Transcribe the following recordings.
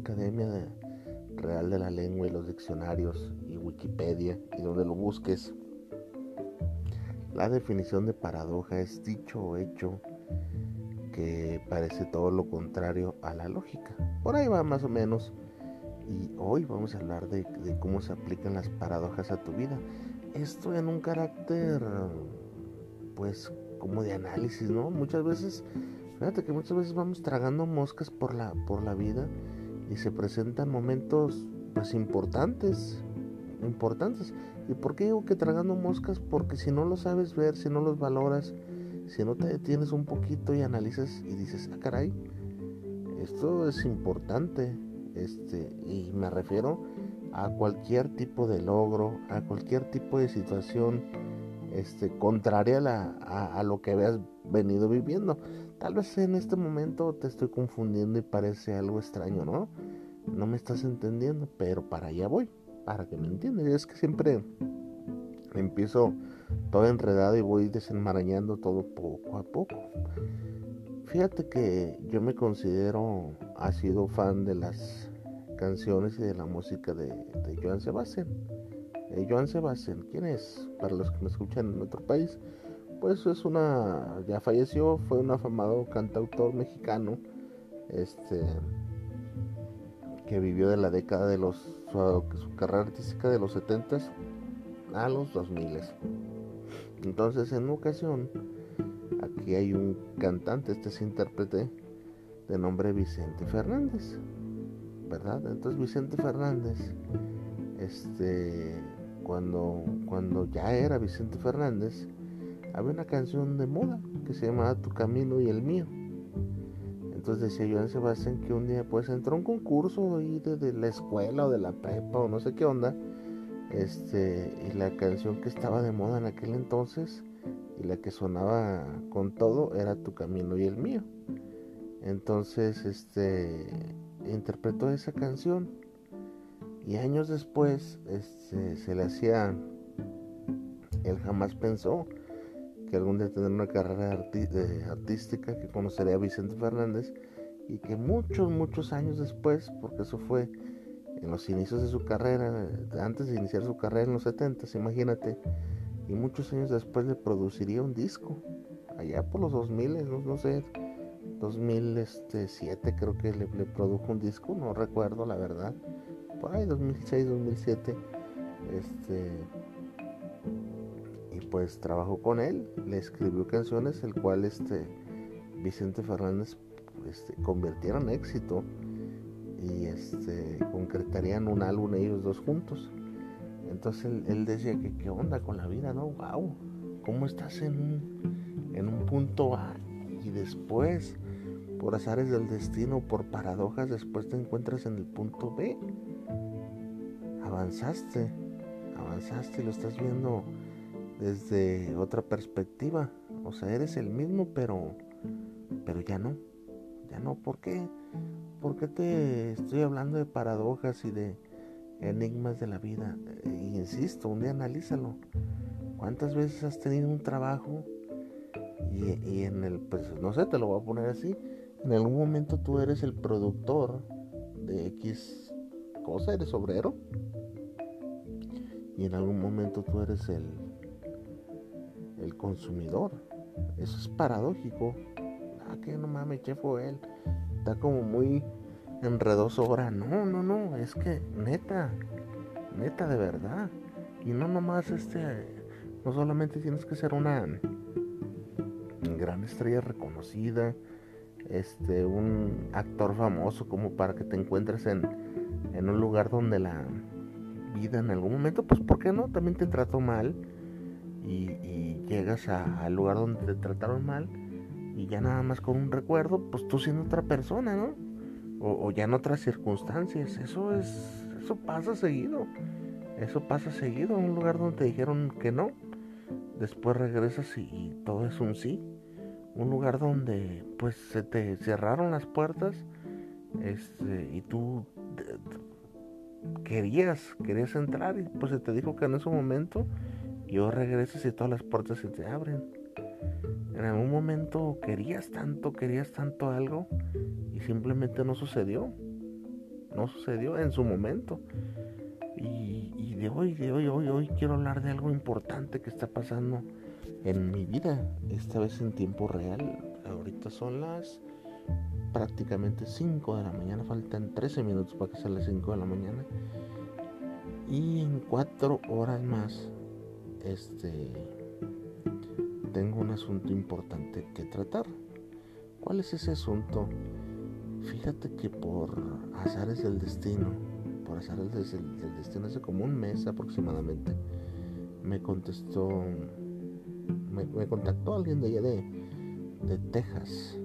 Academia Real de la Lengua y los diccionarios y Wikipedia y donde lo busques, la definición de paradoja es dicho o hecho que parece todo lo contrario a la lógica. Por ahí va más o menos. Y hoy vamos a hablar de, de cómo se aplican las paradojas a tu vida. Esto en un carácter, pues, como de análisis, ¿no? Muchas veces Fíjate que muchas veces vamos tragando moscas por la, por la vida y se presentan momentos pues importantes, importantes. ¿Y por qué digo que tragando moscas? Porque si no lo sabes ver, si no los valoras, si no te detienes un poquito y analizas y dices, ah caray, esto es importante, este, y me refiero a cualquier tipo de logro, a cualquier tipo de situación este, contraria a, a lo que habías venido viviendo. Tal vez en este momento te estoy confundiendo y parece algo extraño, ¿no? No me estás entendiendo, pero para allá voy, para que me entiendas. Es que siempre empiezo todo enredado y voy desenmarañando todo poco a poco. Fíjate que yo me considero, ha sido fan de las canciones y de la música de, de Joan Sebastián. Eh, Joan Sebastián, ¿quién es? Para los que me escuchan en otro país, pues es una, ya falleció, fue un afamado cantautor mexicano, este, que vivió de la década de los, su, carrera artística de los 70 a los 2000. Entonces en ocasión, aquí hay un cantante, este es intérprete, de nombre Vicente Fernández, ¿verdad? Entonces Vicente Fernández, este, cuando, cuando ya era Vicente Fernández, había una canción de moda que se llamaba Tu camino y el mío. Entonces decía Joan Sebastián que un día pues entró a un concurso ahí de, la escuela o de la prepa o no sé qué onda. Este, y la canción que estaba de moda en aquel entonces y la que sonaba con todo era Tu camino y el mío. Entonces, este interpretó esa canción y años después este, se le hacía él jamás pensó que algún día tendrá una carrera artística, que conocería a Vicente Fernández y que muchos, muchos años después, porque eso fue en los inicios de su carrera, antes de iniciar su carrera en los 70, imagínate, y muchos años después le produciría un disco, allá por los 2000, no, no sé, 2007 creo que le, produjo un disco, no recuerdo la verdad, por ahí 2006, 2007, este pues trabajó con él, le escribió canciones, el cual este Vicente Fernández este, convirtieron en éxito y este concretarían un álbum ellos dos juntos. Entonces él, decía que qué onda con la vida, ¿no? Wow, ¿cómo estás en un, en un punto A y después, por azares del destino, por paradojas, después te encuentras en el punto B? Avanzaste, avanzaste lo estás viendo desde otra perspectiva. O sea, eres el mismo, pero, pero ya no. Ya no. ¿Por qué? ¿Por qué te estoy hablando de paradojas y de enigmas de la vida? E insisto, un día analízalo. ¿Cuántas veces has tenido un trabajo y, y, en el, pues no sé, te lo voy a poner así, en algún momento tú eres el productor de X cosa, eres obrero, y en algún momento tú eres el, el consumidor. Eso es paradójico. Ah, que no mames, che fue él. Está como muy enredoso ahora. No, no, no, es que neta, neta de verdad. Y no nomás este, no solamente tienes que ser una gran estrella reconocida, este, un actor famoso como para que te encuentres en, en un lugar donde la vida en algún momento, pues ¿por qué no? También te trató mal y, llegas al lugar donde te trataron mal y ya nada más con un recuerdo, pues tú siendo otra persona, ¿no? O, ya en otras circunstancias, eso es, eso pasa seguido, eso pasa seguido. Un lugar donde te dijeron que no, después regresas y todo es un sí. Un lugar donde pues se te cerraron las puertas este, y tú querías, querías entrar y pues se te dijo que en ese momento yo regresas y todas las puertas se te abren. En algún momento querías tanto, querías tanto algo y simplemente no sucedió. No sucedió en su momento. Y, de hoy, de hoy, hoy, hoy quiero hablar de algo importante que está pasando en mi vida, esta vez en tiempo real. Ahorita son las prácticamente 5 de la mañana, faltan 13 minutos para que sea las 5 de la mañana. Y en 4 horas más, este, tengo un asunto importante que tratar. ¿Cuál es ese asunto? Fíjate que por azares del destino, por azares del destino, hace como un mes aproximadamente, me contestó me, contactó alguien de allá de, de Texas,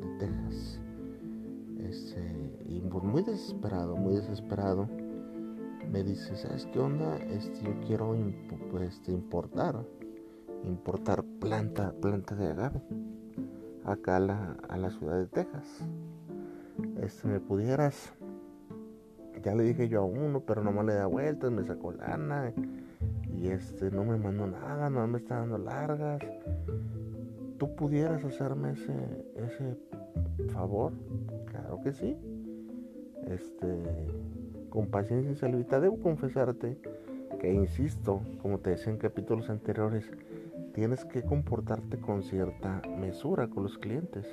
de Texas. Este, y muy desesperado, muy desesperado, me dice, ¿sabes qué onda? Este, yo quiero pues, este, importar, importar planta, planta de agave acá a la, a la ciudad de Texas. Este, me pudieras, ya le dije yo a uno, pero no me le da vueltas, me sacó lana y este no me mandó nada, no me está dando largas. ¿Tú pudieras hacerme ese, ese favor? Claro que sí. Este, con paciencia y salvita, debo confesarte que, insisto, como te decía en capítulos anteriores, tienes que comportarte con cierta mesura con los clientes.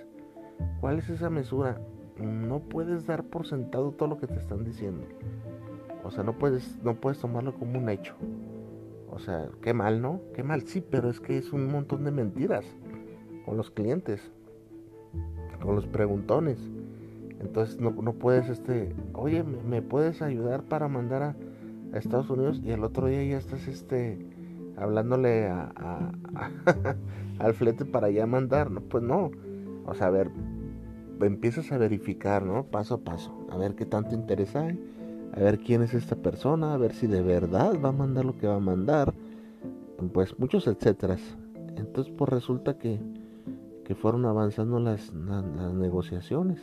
¿Cuál es esa mesura? No puedes dar por sentado todo lo que te están diciendo. O sea, no puedes, no puedes tomarlo como un hecho. O sea, qué mal, ¿no? Qué mal, sí, pero es que es un montón de mentiras con los clientes, con los preguntones. Entonces no, no puedes, este, oye, ¿me, puedes ayudar para mandar a, Estados Unidos? Y el otro día ya estás, este, hablándole al flete para ya mandar, ¿no? Pues no. O sea, a ver, empiezas a verificar, ¿no? Paso a paso, a ver qué tanto interés hay a ver quién es esta persona, a ver si de verdad va a mandar lo que va a mandar, pues muchos etcétera. Entonces pues resulta que, que fueron avanzando las, las, negociaciones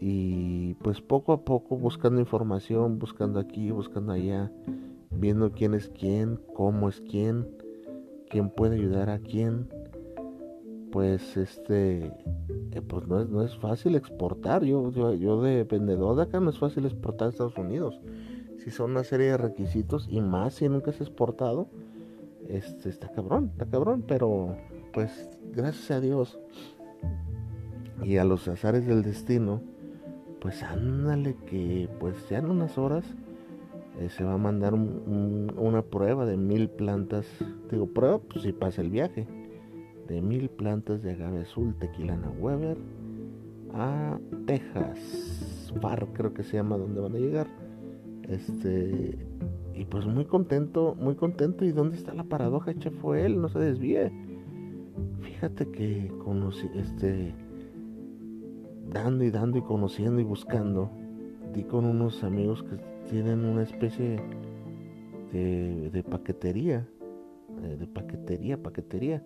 y pues poco a poco buscando información, buscando aquí, buscando allá, viendo quién es quién, cómo es quién, quién puede ayudar a quién, pues este eh, pues no es, no es fácil exportar. Yo, yo, de vendedor de acá no es fácil exportar a Estados Unidos. Si son una serie de requisitos y más si nunca es exportado, este, está cabrón, está cabrón, pero pues gracias a Dios y a los azares del destino, pues ándale que pues ya en unas horas eh, se va a mandar una prueba de mil plantas. Digo, prueba pues si pasa el viaje de mil plantas de agave azul tequilana Weber a Texas, Far creo que se llama donde van a llegar. Este y pues muy contento, muy contento. ¿Y dónde está la paradoja? Fue él, no se desvíe. Fíjate que conocí, este, dando y dando y conociendo y buscando, di con unos amigos que tienen una especie de, paquetería, de, paquetería, paquetería.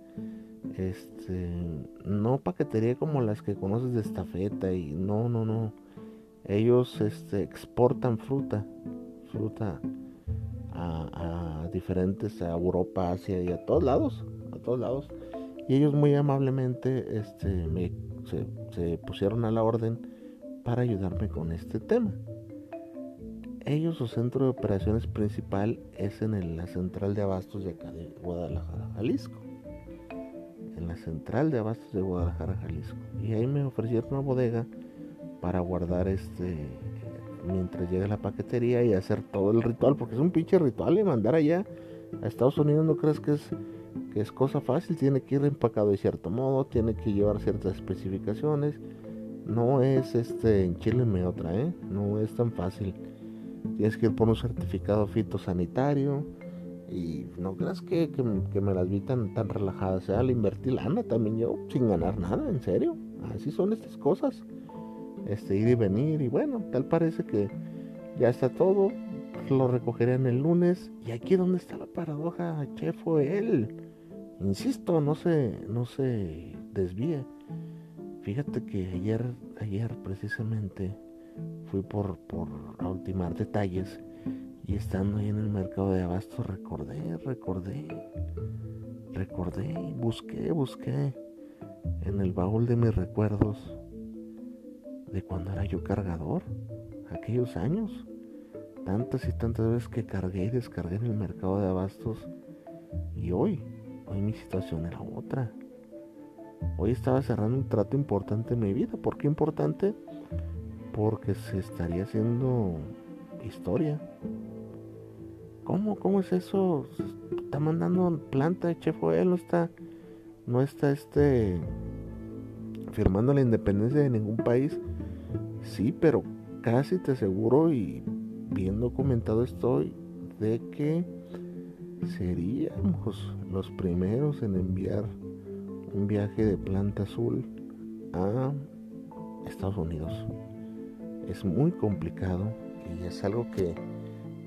Este no paquetería como las que conoces de estafeta y no no no. Ellos este exportan fruta fruta a, diferentes a Europa Asia y a todos lados a todos lados. Y ellos muy amablemente este me se, pusieron a la orden para ayudarme con este tema ellos su centro de operaciones principal es en la central de abastos de acá de Guadalajara Jalisco en la central de abastos de Guadalajara, Jalisco. Y ahí me ofrecieron una bodega para guardar este mientras llega la paquetería y hacer todo el ritual, porque es un pinche ritual y mandar allá a Estados Unidos no crees que es es cosa fácil, tiene que ir empacado de cierto modo, tiene que llevar ciertas especificaciones. No es este, enchílenme otra, ¿eh? No es tan fácil. Tienes que ir por un certificado fitosanitario. Y no creas que, que, me las vi tan, relajadas. O sea, le invertí lana también yo, sin ganar nada, en serio. Así son estas cosas. Este, ir y venir. Y bueno, tal parece que ya está todo. Lo recogerían el lunes. Y aquí donde está la paradoja, che, fue él. Insisto, no se, no se desvíe. Fíjate que ayer, ayer precisamente fui por, por ultimar detalles y estando ahí en el mercado de abastos recordé, recordé, recordé, busqué, busqué en el baúl de mis recuerdos de cuando era yo cargador, aquellos años, tantas y tantas veces que cargué y descargué en el mercado de abastos y hoy Hoy mi situación era otra. Hoy estaba cerrando un trato importante en mi vida. ¿Por qué importante? Porque se estaría haciendo historia. ¿Cómo? ¿Cómo es eso? Está mandando planta de Chef él no está, no está este firmando la independencia de ningún país. Sí, pero casi te aseguro y bien documentado estoy de que seríamos los primeros en enviar un viaje de planta azul a Estados Unidos. Es muy complicado y es algo que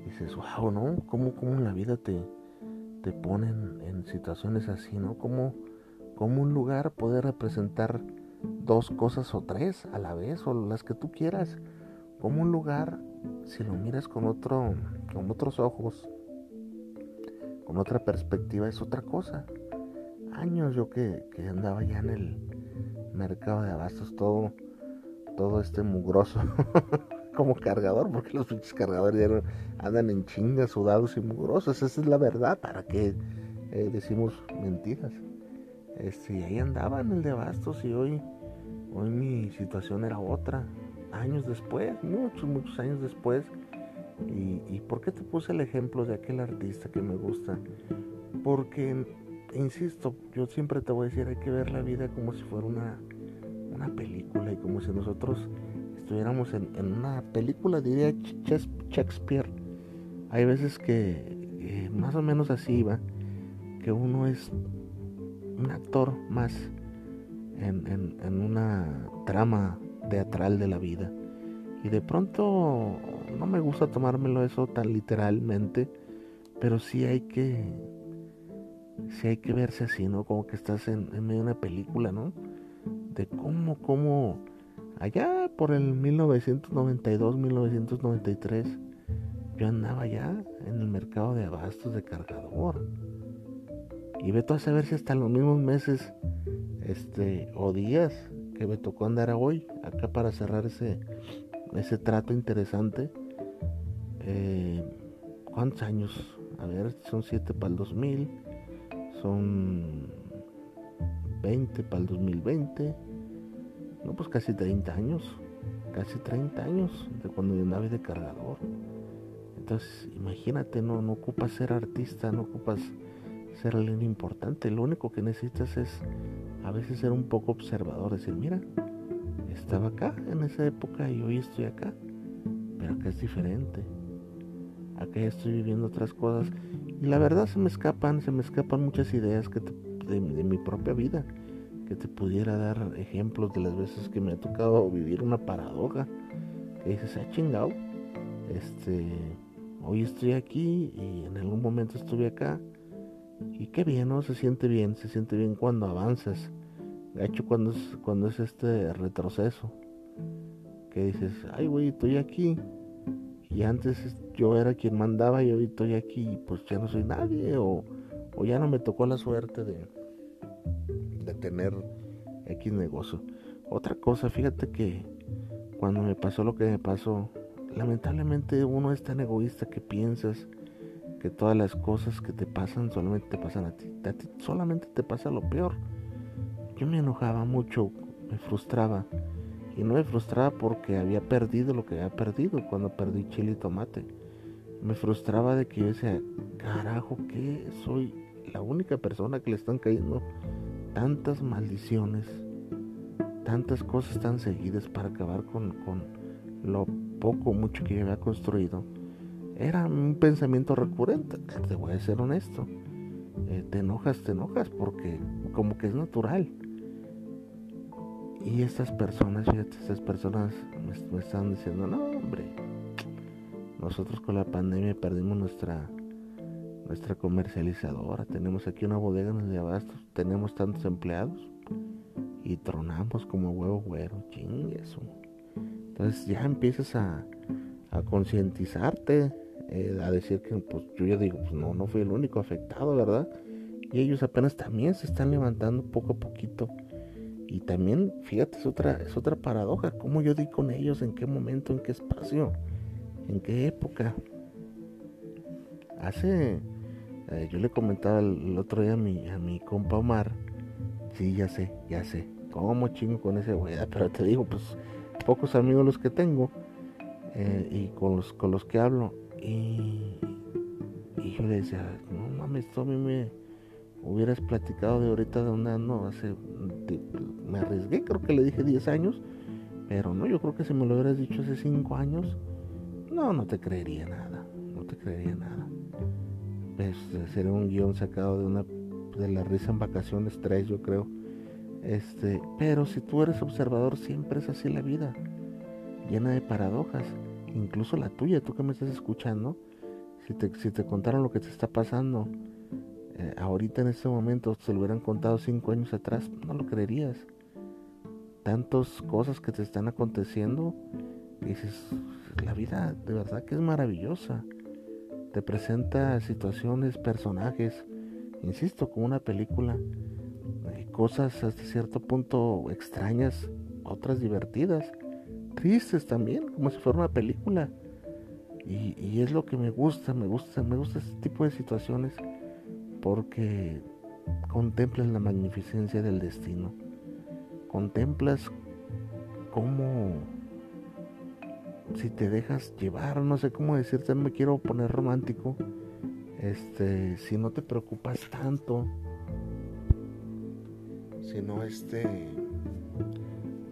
dices, wow, ¿no? ¿Cómo, cómo en la vida te, te ponen en situaciones así, ¿no? ¿Cómo, ¿Cómo un lugar puede representar dos cosas o tres a la vez o las que tú quieras? ¿Cómo un lugar, si lo miras con, otro, con otros ojos, con otra perspectiva es otra cosa. Años yo que, andaba ya en el mercado de abastos todo, todo este mugroso como cargador, porque los pinches cargadores andan en chingas, sudados y mugrosos. Esa es la verdad, para que eh, decimos mentiras. Este, y ahí andaba en el de abastos y hoy, hoy mi situación era otra. Años después, muchos, muchos años después, ¿Y, por qué te puse el ejemplo de aquel artista que me gusta? Porque, insisto, yo siempre te voy a decir, hay que ver la vida como si fuera una, una película y como si nosotros estuviéramos en, una película, diría Shakespeare. Hay veces que más o menos así va, que uno es un actor más en, en una trama teatral de la vida. Y de pronto no me gusta tomármelo eso tan literalmente, pero sí hay que sí hay que verse así, ¿no? Como que estás en, medio de una película, ¿no? De cómo, cómo, allá por el 1992, 1993, yo andaba ya en el mercado de abastos de cargador. Y ve a saber si hasta los mismos meses, este, o días que me tocó andar hoy, acá para cerrar ese, ese trato interesante. Eh, ¿Cuántos años? A ver, son 7 para el 2000, son 20 para el 2020, no, pues casi 30 años, casi 30 años de cuando yo andaba de cargador. Entonces, imagínate, no, no ocupas ser artista, no ocupas ser alguien importante, lo único que necesitas es a veces ser un poco observador, decir, mira, estaba acá en esa época y hoy estoy acá. Pero acá es diferente. Acá estoy viviendo otras cosas. Y la verdad se me escapan, se me escapan muchas ideas que de, mi propia vida. Que te pudiera dar ejemplos de las veces que me ha tocado vivir una paradoja. Que dices, ah, chingado. Este, hoy estoy aquí y en algún momento estuve acá. Y qué bien, ¿no? Se siente bien, se siente bien cuando avanzas hecho cuando es, cuando es este retroceso. Que dices, ay güey, estoy aquí. Y antes yo era quien mandaba y hoy estoy aquí y pues ya no soy nadie. O, o ya no me tocó la suerte de, de tener X negocio. Otra cosa, fíjate que cuando me pasó lo que me pasó, lamentablemente uno es tan egoísta que piensas que todas las cosas que te pasan solamente te pasan a ti. A ti solamente te pasa lo peor yo me enojaba mucho, me frustraba Y no me frustraba porque había perdido lo que había perdido cuando perdí chile y tomate. Me frustraba de que yo decía, carajo, que soy la única persona que le están cayendo tantas maldiciones, tantas cosas tan seguidas para acabar con, con lo poco mucho que yo había construido. Era un pensamiento recurrente, te voy a ser honesto. Eh, te enojas, te enojas porque como que es natural. Y estas personas, fíjate, estas personas me, están diciendo, no, hombre, nosotros con la pandemia perdimos nuestra nuestra comercializadora, tenemos aquí una bodega en el de abastos, tenemos tantos empleados y tronamos como huevo güero, chingue eso. Entonces ya empiezas a, a concientizarte, eh, a decir que pues yo ya digo, pues no, no fui el único afectado, ¿verdad? Y ellos apenas también se están levantando poco a poquito. Y también, fíjate, es otra, es otra paradoja. ¿Cómo yo di con ellos? ¿En qué momento? ¿En qué espacio? ¿En qué época? Hace, eh, yo le comentaba el, otro día a mi, a mi compa Omar. Sí, ya sé, ya sé. ¿Cómo chingo con ese güey? Pero te digo, pues pocos amigos los que tengo eh, y con los, con los que hablo. Y, y yo le decía, no mames, esto a mí me hubieras platicado de ahorita de dónde ando, hace, me arriesgué, creo que le dije 10 años, pero no, yo creo que si me lo hubieras dicho hace 5 años, no, no te creería nada, no te creería nada. Sería un guion sacado de una, de la risa en vacaciones 3, yo creo. Este, pero si tú eres observador, siempre es así la vida, llena de paradojas, incluso la tuya, tú que me estás escuchando, si te, si te contaron lo que te está pasando, eh, ahorita en este momento se lo hubieran contado cinco años atrás, no lo creerías. Tantas cosas que te están aconteciendo, dices, la vida de verdad que es maravillosa. Te presenta situaciones, personajes, insisto, como una película, cosas hasta cierto punto extrañas, otras divertidas, tristes también, como si fuera una película. Y, y es lo que me gusta, me gusta, me gusta este tipo de situaciones porque contemplas la magnificencia del destino, contemplas cómo si te dejas llevar, no sé cómo decirte, no me quiero poner romántico, este, si no te preocupas tanto, si no este,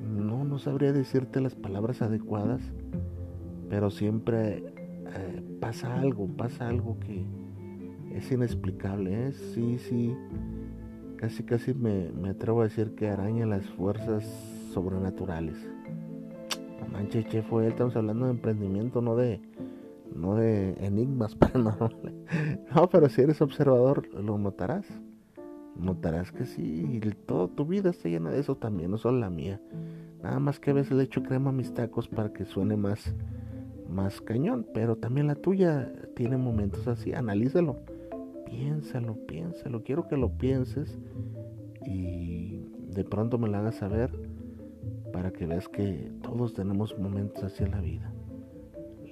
no, no sabría decirte las palabras adecuadas, pero siempre eh, pasa algo, pasa algo que, es inexplicable, ¿eh? sí, sí, casi casi me, atrevo a decir que araña las fuerzas sobrenaturales. No che, fue él, estamos hablando de emprendimiento, no de, no de enigmas paranormales. No, pero si eres observador, lo notarás. Notarás que sí, toda tu vida está llena de eso también, no solo la mía. Nada más que a veces le echo crema a mis tacos para que suene más, más cañón, pero también la tuya tiene momentos así, analízalo piénsalo, piénsalo, quiero que lo pienses y de pronto me lo hagas saber para que veas que todos tenemos momentos así en la vida.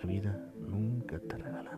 La vida nunca te regala.